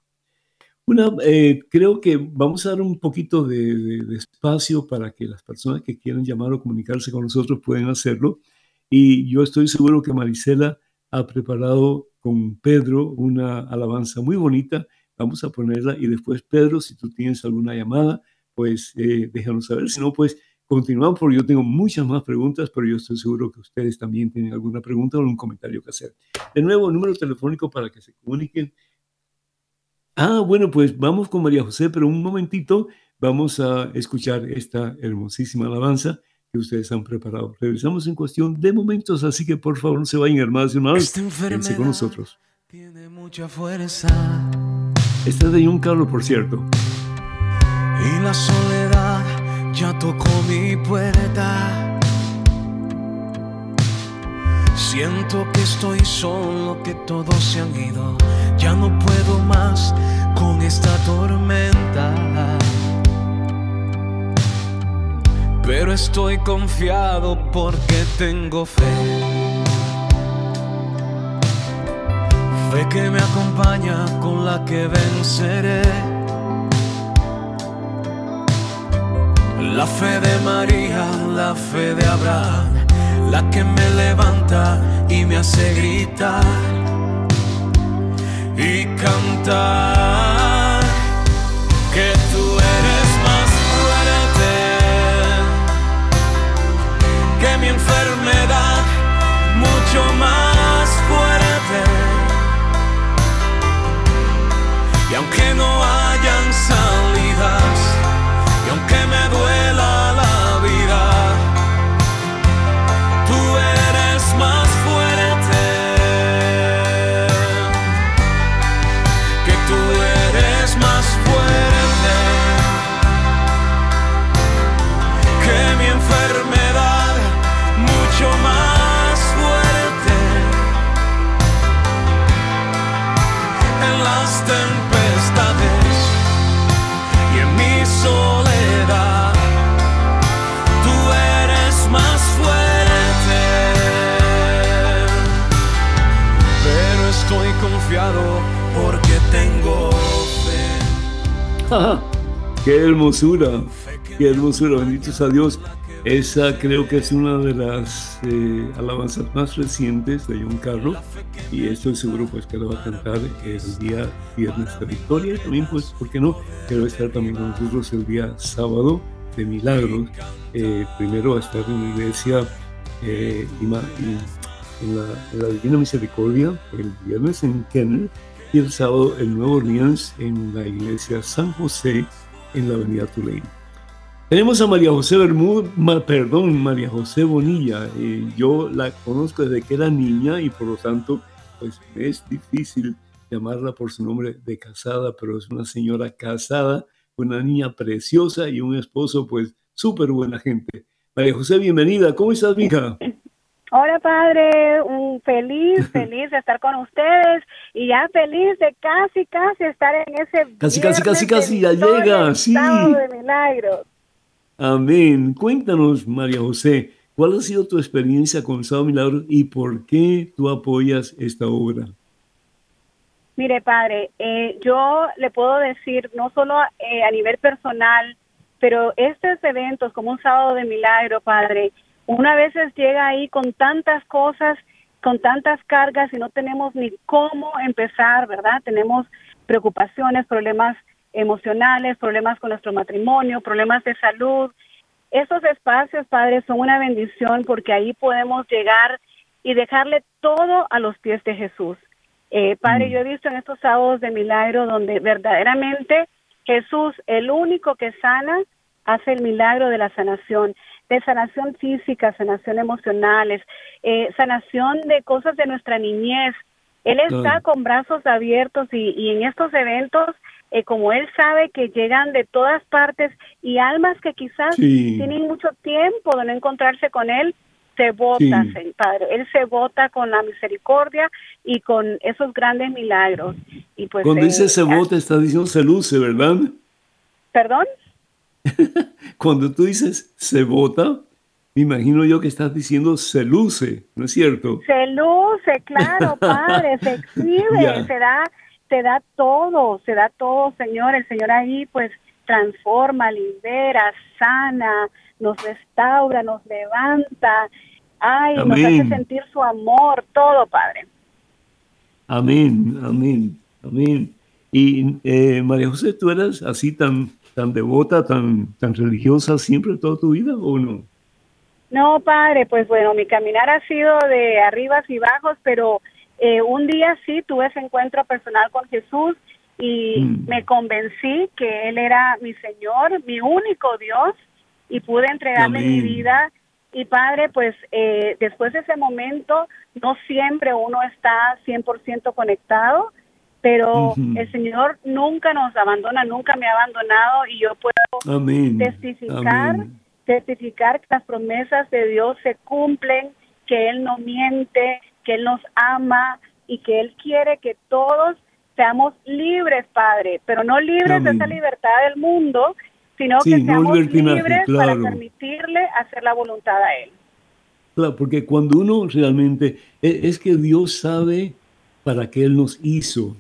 Speaker 3: Una, eh, creo que vamos a dar un poquito de, espacio para que las personas que quieran llamar o comunicarse con nosotros puedan hacerlo. Y yo estoy seguro que Marisela ha preparado con Pedro una alabanza muy bonita. Vamos a ponerla y después, Pedro, si tú tienes alguna llamada, pues eh, déjanos saber. Si no, pues continuamos porque yo tengo muchas más preguntas, pero yo estoy seguro que ustedes también tienen alguna pregunta o un comentario que hacer. De nuevo, número telefónico para que se comuniquen Ah, bueno, pues vamos con María José, pero un momentito vamos a escuchar esta hermosísima alabanza que ustedes han preparado. Regresamos en cuestión de momentos, así que por favor no se vayan hermanos y hermanos, quédense con nosotros.
Speaker 6: Tiene mucha fuerza.
Speaker 3: Esta es de John Carlos, por cierto.
Speaker 6: Y la soledad ya tocó mi puerta. Siento que estoy solo, que todos se han ido. Ya no puedo más con esta tormenta. Pero estoy confiado porque tengo fe. Fe que me acompaña con la que venceré. La fe de María, la fe de Abraham la que me levanta y me hace gritar y cantar que tú eres más fuerte que mi enfermedad, mucho más fuerte. Y aunque no hayan salidas,
Speaker 3: ¡Qué hermosura! ¡Qué hermosura! Benditos a Dios. Esa creo que es una de las eh, alabanzas más recientes de John Carlos y estoy seguro pues que lo va a cantar el día viernes de Victoria y también pues, ¿por qué no? Quiero estar también con nosotros el día sábado de Milagros. Eh, primero a estar en la iglesia eh, en, la, en la Divina Misericordia el viernes en Kenner y el sábado en Nueva Orleans en la iglesia San José en la avenida Tulane. Tenemos a María José Bermúdez, perdón, María José Bonilla. Eh, yo la conozco desde que era niña y por lo tanto, pues es difícil llamarla por su nombre de casada, pero es una señora casada, una niña preciosa y un esposo, pues súper buena gente. María José, bienvenida. ¿Cómo estás, mija?
Speaker 7: Hola padre, un feliz, feliz de estar con ustedes y ya feliz de casi, casi estar en ese
Speaker 3: Casi, casi, casi,
Speaker 7: de
Speaker 3: casi, ya llega, sí.
Speaker 7: sábado de milagros.
Speaker 3: Amén. Cuéntanos, María José, ¿cuál ha sido tu experiencia con Sábado Milagro y por qué tú apoyas esta obra?
Speaker 7: Mire padre, eh, yo le puedo decir no solo eh, a nivel personal, pero estos eventos como un sábado de milagro, padre, una veces llega ahí con tantas cosas, con tantas cargas y no tenemos ni cómo empezar, ¿verdad? Tenemos preocupaciones, problemas emocionales, problemas con nuestro matrimonio, problemas de salud. Esos espacios, Padre, son una bendición porque ahí podemos llegar y dejarle todo a los pies de Jesús. Eh, padre, yo he visto en estos sábados de milagro donde verdaderamente Jesús, el único que sana, hace el milagro de la sanación, de sanación física, sanación emocionales, eh, sanación de cosas de nuestra niñez. Él está con brazos abiertos y, y en estos eventos, eh, como Él sabe que llegan de todas partes y almas que quizás
Speaker 3: Sí.
Speaker 7: tienen mucho tiempo de no encontrarse con Él, se vota,
Speaker 3: Sí.
Speaker 7: Padre. Él se vota con la misericordia y con esos grandes milagros. Y pues,
Speaker 3: Cuando
Speaker 7: eh,
Speaker 3: dice se vota, está diciendo se luce, ¿verdad?
Speaker 7: ¿Perdón?
Speaker 3: Cuando tú dices se vota, me imagino yo que estás diciendo se luce, ¿no es cierto?
Speaker 7: Se luce, claro, Padre, se exhibe, se da, se da todo, se da todo, Señor. El Señor ahí, pues, transforma, libera, sana, nos restaura, nos levanta, ay, nos hace sentir su amor, todo, Padre.
Speaker 3: Amén, amén, amén. Y eh, María José, ¿tú eras así tan, tan devota, tan, tan religiosa siempre toda tu vida o no?
Speaker 7: No, padre, pues bueno, mi caminar ha sido de arribas y bajos, pero eh, un día sí tuve ese encuentro personal con Jesús y mm. me convencí que Él era mi Señor, mi único Dios, y pude entregarle mi vida. Y Padre, pues eh, después de ese momento, no siempre uno está 100% conectado, pero el Señor nunca nos abandona, nunca me ha abandonado y yo puedo testificar, testificar que las promesas de Dios se cumplen, que Él no miente, que Él nos ama y que Él quiere que todos seamos libres, Padre, pero no libres de esa libertad del mundo, sino que seamos libres para permitirle hacer la voluntad a Él.
Speaker 3: Claro, porque cuando uno realmente, e, es que Dios sabe para qué Él nos hizo.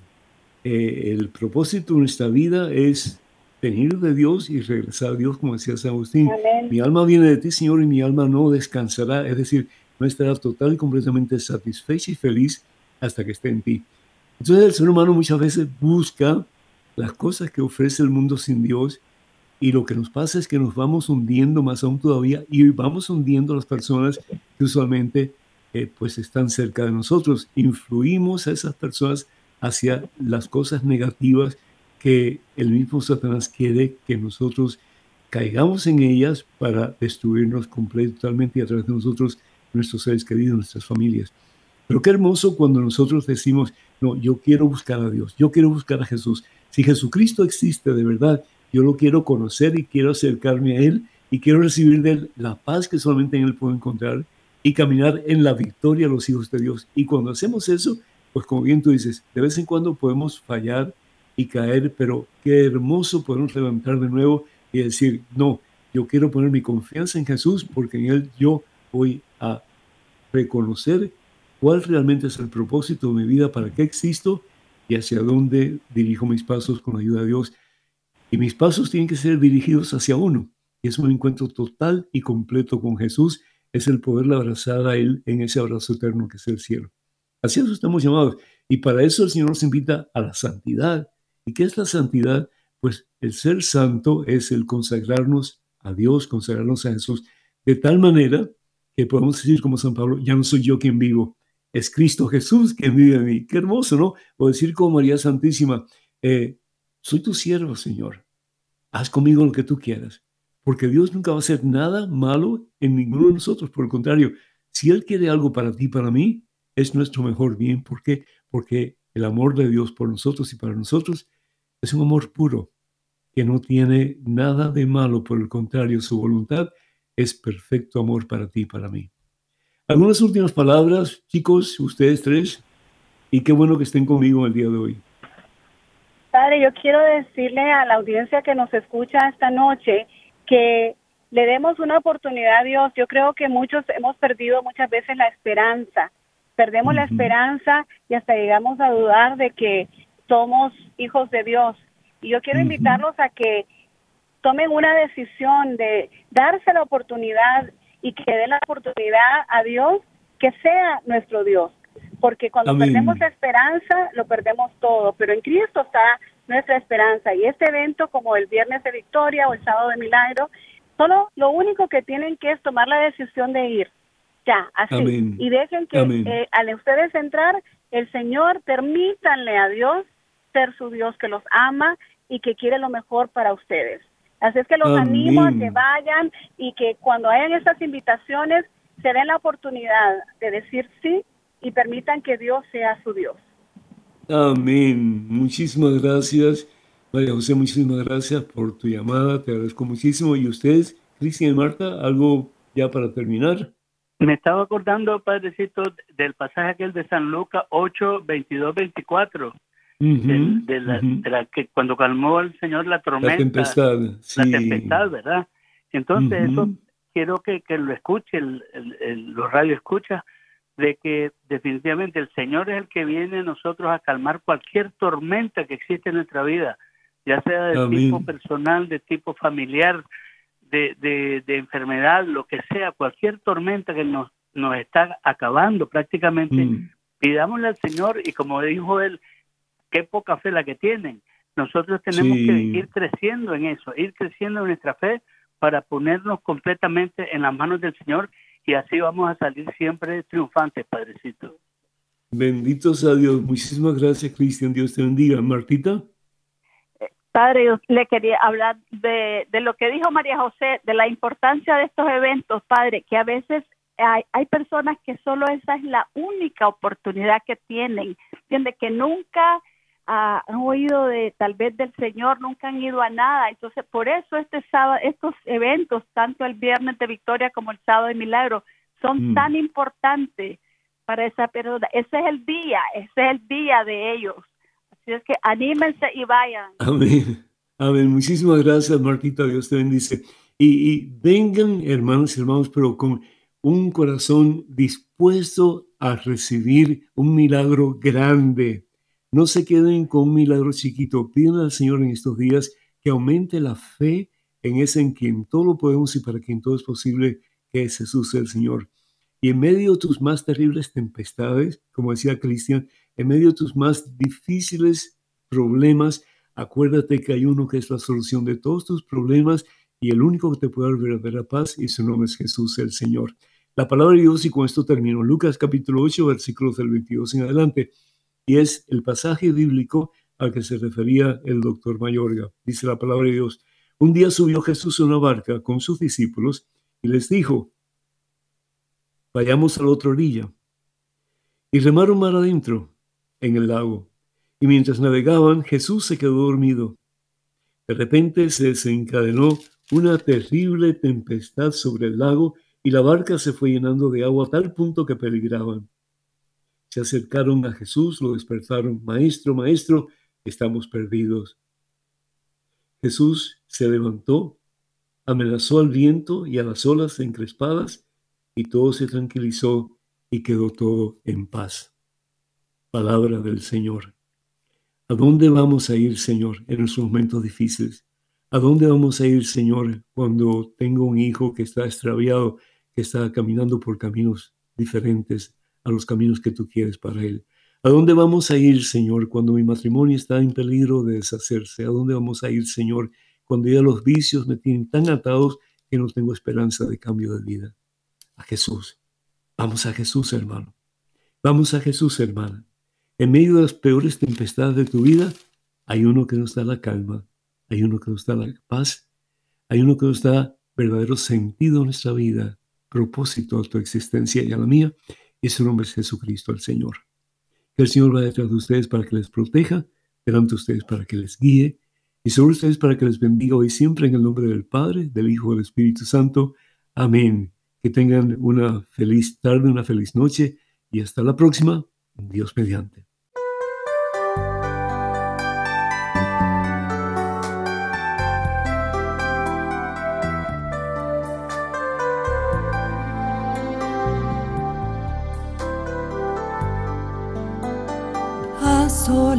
Speaker 3: Eh, el propósito de nuestra vida es venir de Dios y regresar a Dios, como decía San Agustín. Mi alma viene de ti, Señor, y mi alma no descansará, es decir, no estará total y completamente satisfecha y feliz hasta que esté en ti. Entonces el ser humano muchas veces busca las cosas que ofrece el mundo sin Dios y lo que nos pasa es que nos vamos hundiendo más aún todavía y vamos hundiendo a las personas que usualmente eh, pues están cerca de nosotros. Influimos a esas personas hacia las cosas negativas que el mismo Satanás quiere que nosotros caigamos en ellas para destruirnos completamente y a través de nosotros, nuestros seres queridos, nuestras familias. Pero qué hermoso cuando nosotros decimos, no, yo quiero buscar a Dios, yo quiero buscar a Jesús. Si Jesucristo existe de verdad, yo lo quiero conocer y quiero acercarme a Él y quiero recibir de Él la paz que solamente en Él puedo encontrar y caminar en la victoria a los hijos de Dios. Y cuando hacemos eso, pues como bien tú dices, de vez en cuando podemos fallar y caer, pero qué hermoso podemos levantar de nuevo y decir, no, yo quiero poner mi confianza en Jesús porque en Él yo voy a reconocer cuál realmente es el propósito de mi vida, para qué existo y hacia dónde dirijo mis pasos con la ayuda de Dios. Y mis pasos tienen que ser dirigidos hacia uno. Y es un encuentro total y completo con Jesús. Es el poderle abrazar a Él en ese abrazo eterno que es el cielo. Así eso estamos llamados. Y para eso el Señor nos invita a la santidad. ¿Y qué es la santidad? Pues el ser santo es el consagrarnos a Dios, consagrarnos a Jesús, de tal manera que podemos decir como San Pablo, ya no soy yo quien vivo, es Cristo Jesús quien vive en mí. Qué hermoso, ¿no? O decir como María Santísima, eh, soy tu siervo, Señor. Haz conmigo lo que tú quieras. Porque Dios nunca va a hacer nada malo en ninguno de nosotros. Por el contrario, si Él quiere algo para ti, para mí, es nuestro mejor bien. ¿Por qué? Porque el amor de Dios por nosotros y para nosotros es un amor puro, que no tiene nada de malo. Por el contrario, su voluntad es perfecto amor para ti y para mí. Algunas últimas palabras, chicos, ustedes tres, y qué bueno que estén conmigo el día de hoy.
Speaker 7: Padre, yo quiero decirle a la audiencia que nos escucha esta noche que le demos una oportunidad a Dios. Yo creo que muchos hemos perdido muchas veces la esperanza. Perdemos la esperanza y hasta llegamos a dudar de que somos hijos de Dios. Y yo quiero invitarlos a que tomen una decisión de darse la oportunidad y que dé la oportunidad a Dios que sea nuestro Dios. Porque cuando perdemos la esperanza, lo perdemos todo, pero en Cristo está nuestra esperanza. Y este evento como el viernes de victoria o el sábado de milagro, solo lo único que tienen que es tomar la decisión de ir, ya, así, y dejen que eh, al ustedes entrar, el Señor permítanle a Dios ser su Dios que los ama y que quiere lo mejor para ustedes. Así es que los animo a que vayan y que cuando hayan estas invitaciones se den la oportunidad de decir sí y permitan que Dios sea su Dios.
Speaker 3: Amén. Muchísimas gracias. María José, muchísimas gracias por tu llamada. Te agradezco muchísimo. ¿Y ustedes, Cristian y Marta, algo ya para terminar?
Speaker 5: Me estaba acordando, Padrecito, del pasaje aquel de San Lucas 8, 22, 24. de, la, que cuando calmó el Señor la tormenta,
Speaker 3: la tempestad,
Speaker 5: la tempestad ¿verdad? Entonces eso quiero que, lo escuche, el, el, los radio escucha, de que definitivamente el Señor es el que viene a nosotros a calmar cualquier tormenta que existe en nuestra vida, ya sea de tipo personal, de tipo familiar, de, de, enfermedad, lo que sea, cualquier tormenta que nos, nos está acabando prácticamente, mm. pidámosle al Señor y como dijo él, qué poca fe la que tienen. Nosotros tenemos que ir creciendo en eso, ir creciendo en nuestra fe para ponernos completamente en las manos del Señor y así vamos a salir siempre triunfantes, Padrecito.
Speaker 3: Bendito sea Dios. Muchísimas gracias, Cristian. Dios te bendiga. Martita.
Speaker 4: Padre, yo le quería hablar de, de, lo que dijo María José, de la importancia de estos eventos, Padre, que a veces hay, hay personas que solo esa es la única oportunidad que tienen, entiende que nunca han oído de tal vez del Señor, nunca han ido a nada. Entonces, por eso este sábado, estos eventos, tanto el viernes de victoria como el sábado de milagro, son mm. tan importantes para esa persona. Ese es el día, ese es el día de ellos. Así es que anímense y vayan.
Speaker 3: Amén. Amén. Muchísimas gracias, Martita. Dios te bendice. Y, y vengan, hermanos y hermanos, pero con un corazón dispuesto a recibir un milagro grande no se queden con un milagro chiquito. Piden al Señor en estos días que aumente la fe en ese en quien todo lo podemos y para quien todo es posible, que es Jesús el Señor. Y en medio de tus más terribles tempestades, como decía Cristian, en medio de tus más difíciles problemas, acuérdate que hay uno que es la solución de todos tus problemas y el único que te puede dar verdadera paz y su nombre es Jesús el Señor. La palabra de Dios y con esto termino. Lucas capítulo 8, versículos del 22 en adelante y es el pasaje bíblico al que se refería el doctor Mayorga. Dice la palabra de Dios, un día subió Jesús a una barca con sus discípulos y les dijo, vayamos a la otra orilla. Y remaron mar adentro, en el lago. Y mientras navegaban, Jesús se quedó dormido. De repente se desencadenó una terrible tempestad sobre el lago y la barca se fue llenando de agua a tal punto que peligraban se acercaron a Jesús, lo despertaron, Maestro, Maestro, estamos perdidos. Jesús se levantó, amenazó al viento y a las olas encrespadas, y todo se tranquilizó y quedó todo en paz. Palabra del Señor. ¿A dónde vamos a ir, Señor, en nuestros momentos difíciles? ¿A dónde vamos a ir, Señor, cuando tengo un hijo que está extraviado, que está caminando por caminos diferentes? a los caminos que tú quieres para él. ¿A dónde vamos a ir, Señor, cuando mi matrimonio está en peligro de deshacerse? ¿A dónde vamos a ir, Señor, cuando ya los vicios me tienen tan atados que no tengo esperanza de cambio de vida? A Jesús. Vamos a Jesús, hermano. Vamos a Jesús, hermana. En medio de las peores tempestades de tu vida, hay uno que nos da la calma, hay uno que nos da la paz, hay uno que nos da verdadero sentido a nuestra vida, propósito a tu existencia y a la mía, y su nombre es Jesucristo el Señor. Que el Señor va detrás de ustedes para que les proteja, delante de ustedes para que les guíe y sobre ustedes para que les bendiga hoy siempre en el nombre del Padre, del Hijo y del Espíritu Santo. Amén. Que tengan una feliz tarde, una feliz noche y hasta la próxima. Dios mediante.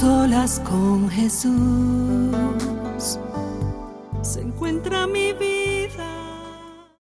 Speaker 1: Solas con Jesús se encuentra mi vida.